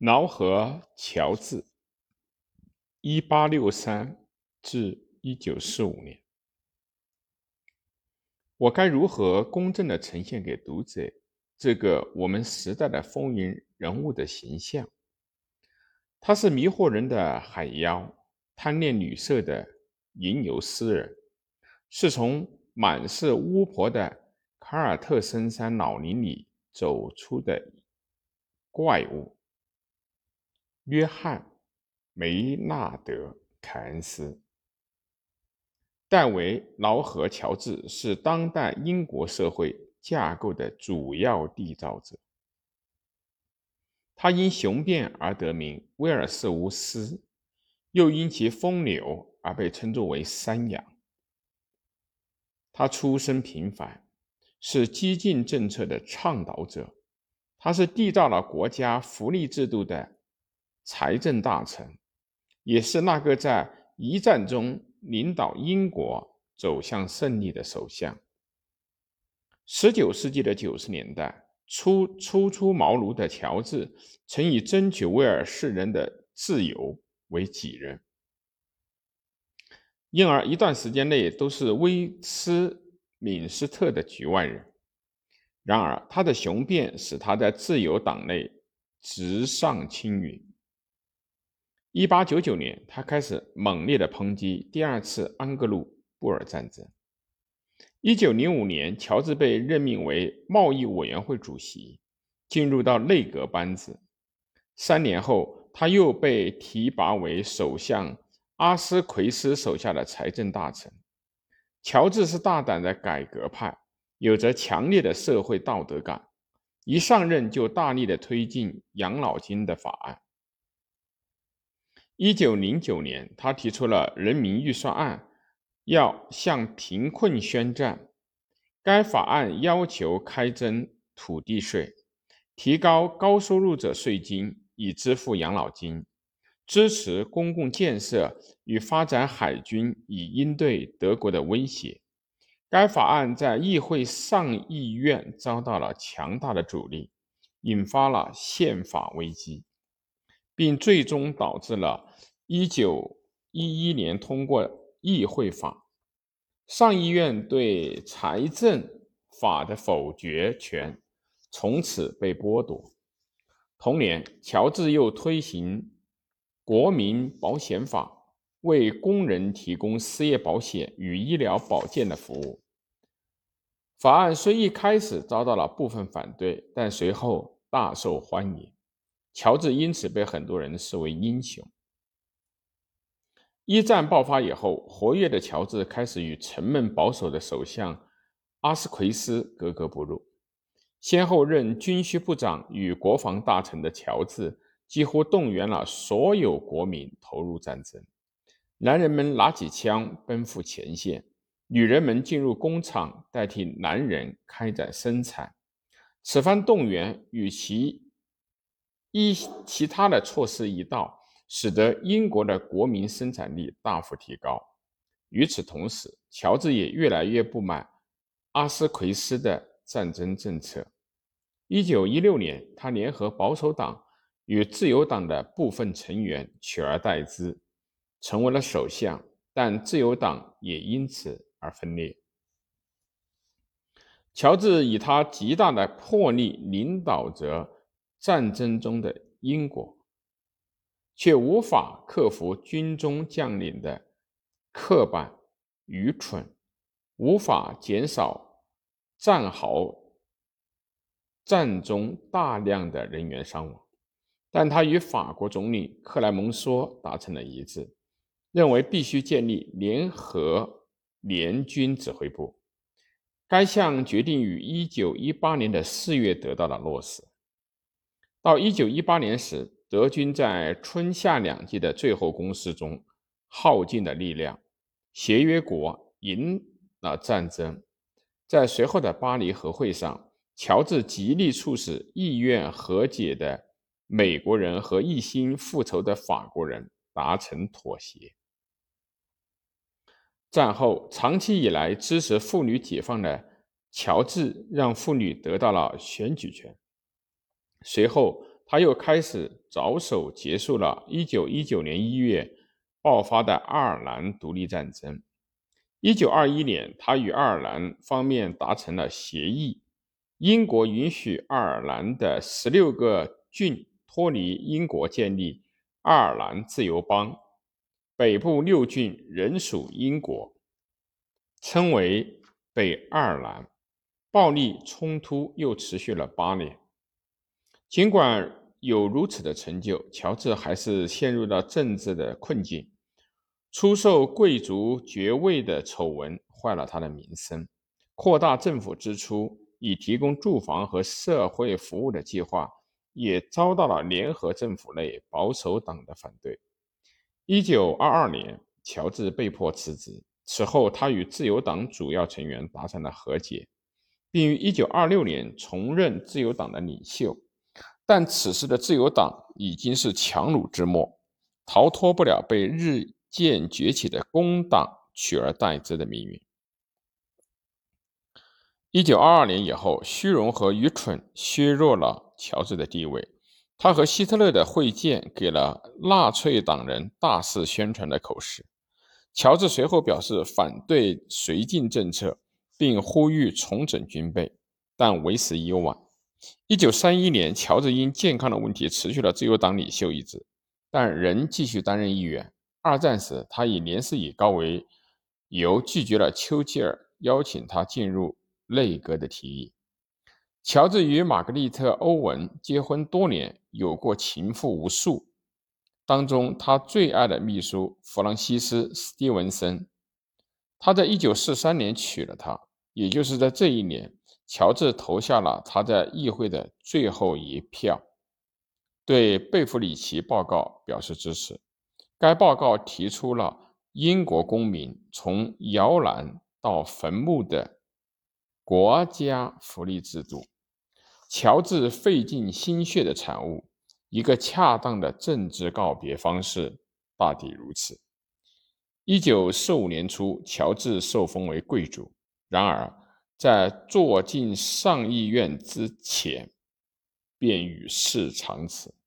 劳合乔治，一八六三至一九四五年。我该如何公正的呈现给读者这个我们时代的风云人物的形象？他是迷惑人的海妖，贪恋女色的吟游诗人，是从满是巫婆的卡尔特深山老林里走出的怪物。约翰·梅纳德·凯恩斯。戴维·劳合乔治是当代英国社会架构的主要缔造者。他因雄辩而得名威尔斯巫师，又因其风流而被称作为山羊。他出身平凡，是激进政策的倡导者。他是缔造了国家福利制度的财政大臣，也是那个在一战中。领导英国走向胜利的首相。十九世纪的九十年代初，初出茅庐的乔治曾以争取威尔士人的自由为己任，因而一段时间内都是威斯敏斯特的局外人。然而，他的雄辩使他在自由党内直上青云。一八九九年，他开始猛烈的抨击第二次安格鲁布尔战争。一九零五年，乔治被任命为贸易委员会主席，进入到内阁班子。三年后，他又被提拔为首相阿斯奎斯手下的财政大臣。乔治是大胆的改革派，有着强烈的社会道德感，一上任就大力的推进养老金的法案。一九零九年，他提出了人民预算案，要向贫困宣战。该法案要求开征土地税，提高高收入者税金以支付养老金，支持公共建设与发展海军以应对德国的威胁。该法案在议会上议院遭到了强大的阻力，引发了宪法危机。并最终导致了1911年通过议会法，上议院对财政法的否决权从此被剥夺。同年，乔治又推行国民保险法，为工人提供失业保险与医疗保健的服务。法案虽一开始遭到了部分反对，但随后大受欢迎。乔治因此被很多人视为英雄。一战爆发以后，活跃的乔治开始与沉闷保守的首相阿斯奎斯格格不入。先后任军需部长与国防大臣的乔治，几乎动员了所有国民投入战争。男人们拿起枪奔赴前线，女人们进入工厂代替男人开展生产。此番动员与其一其他的措施一道，使得英国的国民生产力大幅提高。与此同时，乔治也越来越不满阿斯奎斯的战争政策。一九一六年，他联合保守党与自由党的部分成员取而代之，成为了首相。但自由党也因此而分裂。乔治以他极大的魄力领导着。战争中的英国，却无法克服军中将领的刻板、愚蠢，无法减少战壕战中大量的人员伤亡。但他与法国总理克莱蒙梭达成了一致，认为必须建立联合联军指挥部。该项决定于1918年的4月得到了落实。到一九一八年时，德军在春夏两季的最后攻势中耗尽了力量，协约国赢了战争。在随后的巴黎和会上，乔治极力促使意愿和解的美国人和一心复仇的法国人达成妥协。战后，长期以来支持妇女解放的乔治让妇女得到了选举权。随后，他又开始着手结束了1919年1月爆发的爱尔兰独立战争。1921年，他与爱尔兰方面达成了协议，英国允许爱尔兰的16个郡脱离英国，建立爱尔兰自由邦，北部六郡仍属英国，称为北爱尔兰。暴力冲突又持续了八年。尽管有如此的成就，乔治还是陷入了政治的困境。出售贵族爵位的丑闻坏了他的名声，扩大政府支出以提供住房和社会服务的计划也遭到了联合政府内保守党的反对。一九二二年，乔治被迫辞职。此后，他与自由党主要成员达成了和解，并于一九二六年重任自由党的领袖。但此时的自由党已经是强弩之末，逃脱不了被日渐崛起的工党取而代之的命运。一九二二年以后，虚荣和愚蠢削弱了乔治的地位。他和希特勒的会见给了纳粹党人大肆宣传的口实。乔治随后表示反对绥靖政策，并呼吁重整军备，但为时已晚。一九三一年，乔治因健康的问题辞去了自由党领袖一职，但仍继续担任议员。二战时，他以年事已高为由拒绝了丘吉尔邀请他进入内阁的提议。乔治与玛格丽特·欧文结婚多年，有过情妇无数，当中他最爱的秘书弗朗西斯·斯蒂文森，他在一九四三年娶了她，也就是在这一年。乔治投下了他在议会的最后一票，对贝弗里奇报告表示支持。该报告提出了英国公民从摇篮到坟墓的国家福利制度。乔治费尽心血的产物，一个恰当的政治告别方式，大抵如此。一九四五年初，乔治受封为贵族。然而，在坐进上议院之前，便与世长辞。